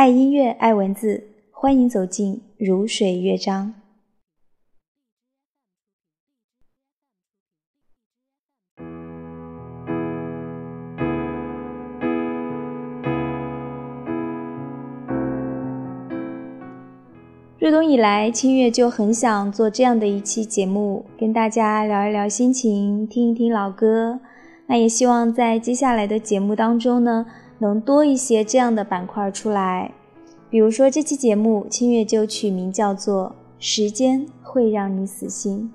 爱音乐，爱文字，欢迎走进如水乐章。入冬以来，清月就很想做这样的一期节目，跟大家聊一聊心情，听一听老歌。那也希望在接下来的节目当中呢，能多一些这样的板块出来。比如说这期节目，清月就取名叫做《时间会让你死心》。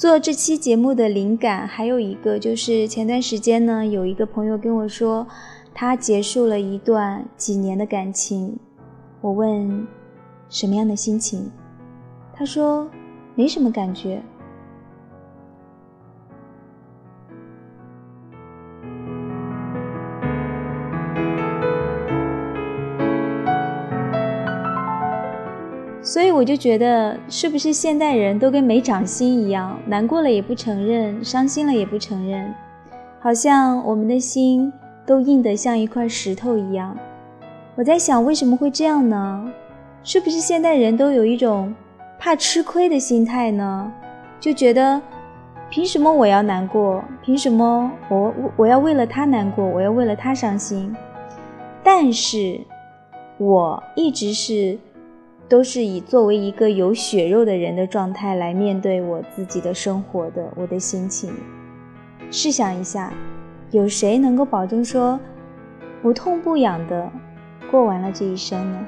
做这期节目的灵感还有一个，就是前段时间呢，有一个朋友跟我说，他结束了一段几年的感情。我问什么样的心情，他说没什么感觉。所以我就觉得，是不是现代人都跟没长心一样，难过了也不承认，伤心了也不承认，好像我们的心都硬得像一块石头一样。我在想，为什么会这样呢？是不是现代人都有一种怕吃亏的心态呢？就觉得，凭什么我要难过？凭什么我我要为了他难过？我要为了他伤心？但是，我一直是。都是以作为一个有血肉的人的状态来面对我自己的生活的，我的心情。试想一下，有谁能够保证说不痛不痒的过完了这一生呢？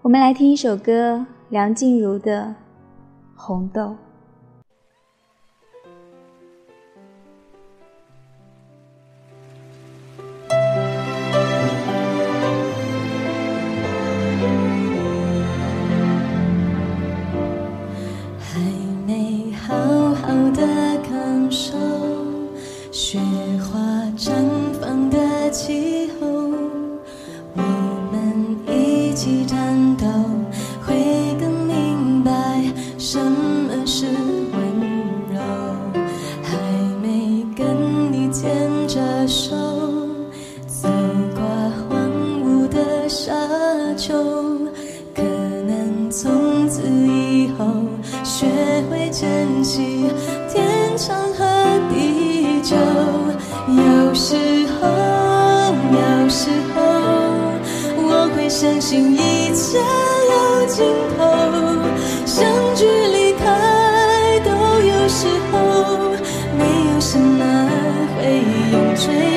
我们来听一首歌。梁静茹的《红豆》。天长和地久有时候有时候我会相信一切有尽头相聚离开都有时候没有什么会永垂。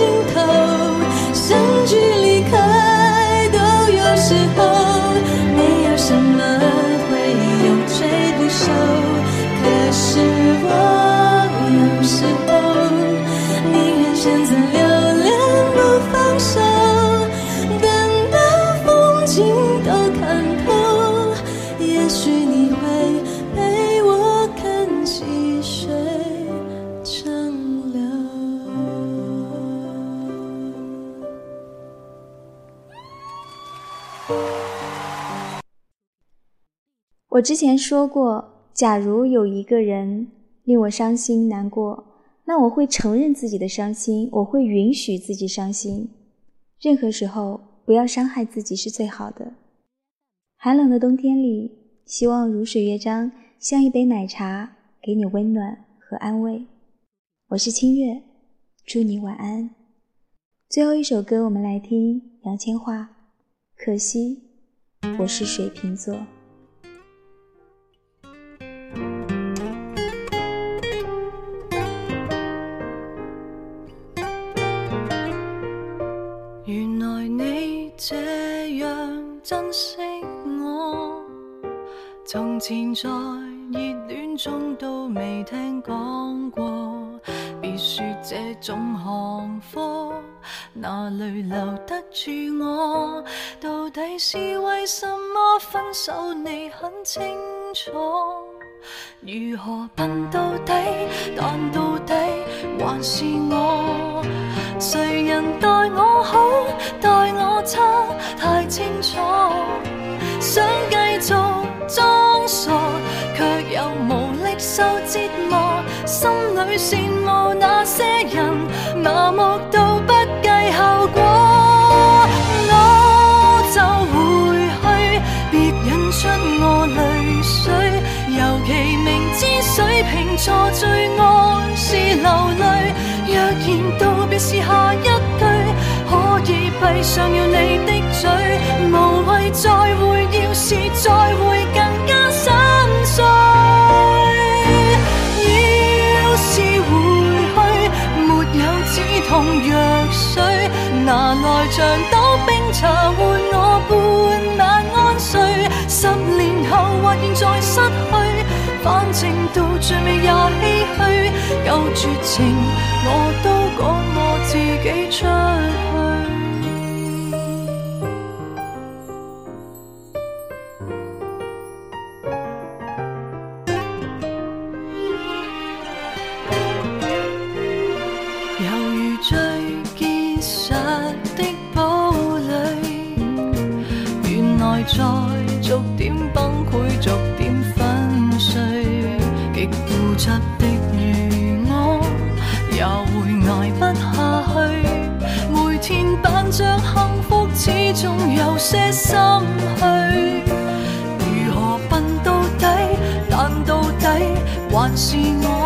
尽头相聚离开都有时候没有什么会永垂不朽。可是我有时候宁愿选择留我之前说过，假如有一个人令我伤心难过，那我会承认自己的伤心，我会允许自己伤心。任何时候不要伤害自己是最好的。寒冷的冬天里，希望如水乐章像一杯奶茶，给你温暖和安慰。我是清月，祝你晚安。最后一首歌，我们来听杨千嬅。可惜我是水瓶座。原来你这样珍惜我，从前在热恋中都未听讲过。别说这种行货，哪里留得住我？到底是为什么分手？你很清楚。如何笨到底？但到底还是我。谁人待我好，待我差，太清楚。想继续装傻，却又无力受折磨。心里羡慕那些人，麻木到不知水瓶座最爱是流泪。若然道别是下一句，可以闭上了你的嘴，无谓再会，要是再会更加心碎。要是回去，没有止痛药水，拿来像倒冰茶正到最尾也唏嘘。够绝情，我都赶我自己出去。犹如最结实的堡垒，原来在逐点崩溃，逐，固执的如我，也会挨不下去。每天扮着幸福，始终有些心虚。如何笨到底？但到底还是我。